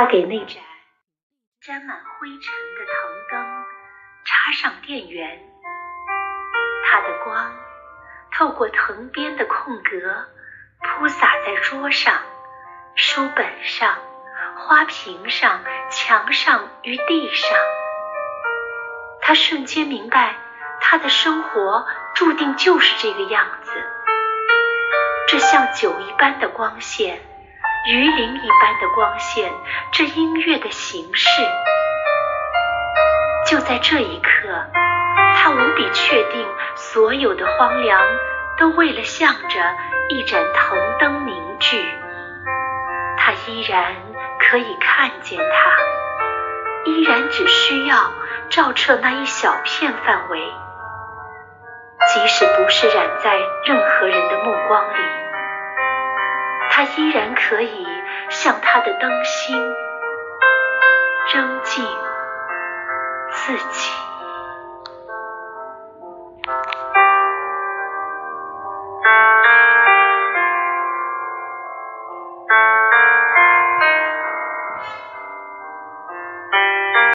他给那盏沾满灰尘的藤灯插上电源，它的光透过藤边的空格，铺洒在桌上、书本上、花瓶上、墙上与地上。他瞬间明白，他的生活注定就是这个样子。这像酒一般的光线。鱼鳞一般的光线，这音乐的形式。就在这一刻，他无比确定，所有的荒凉都为了向着一盏藤灯凝聚。他依然可以看见它，依然只需要照彻那一小片范围，即使不是染在任何人的目光里。他依然可以向他的灯芯扔进自己。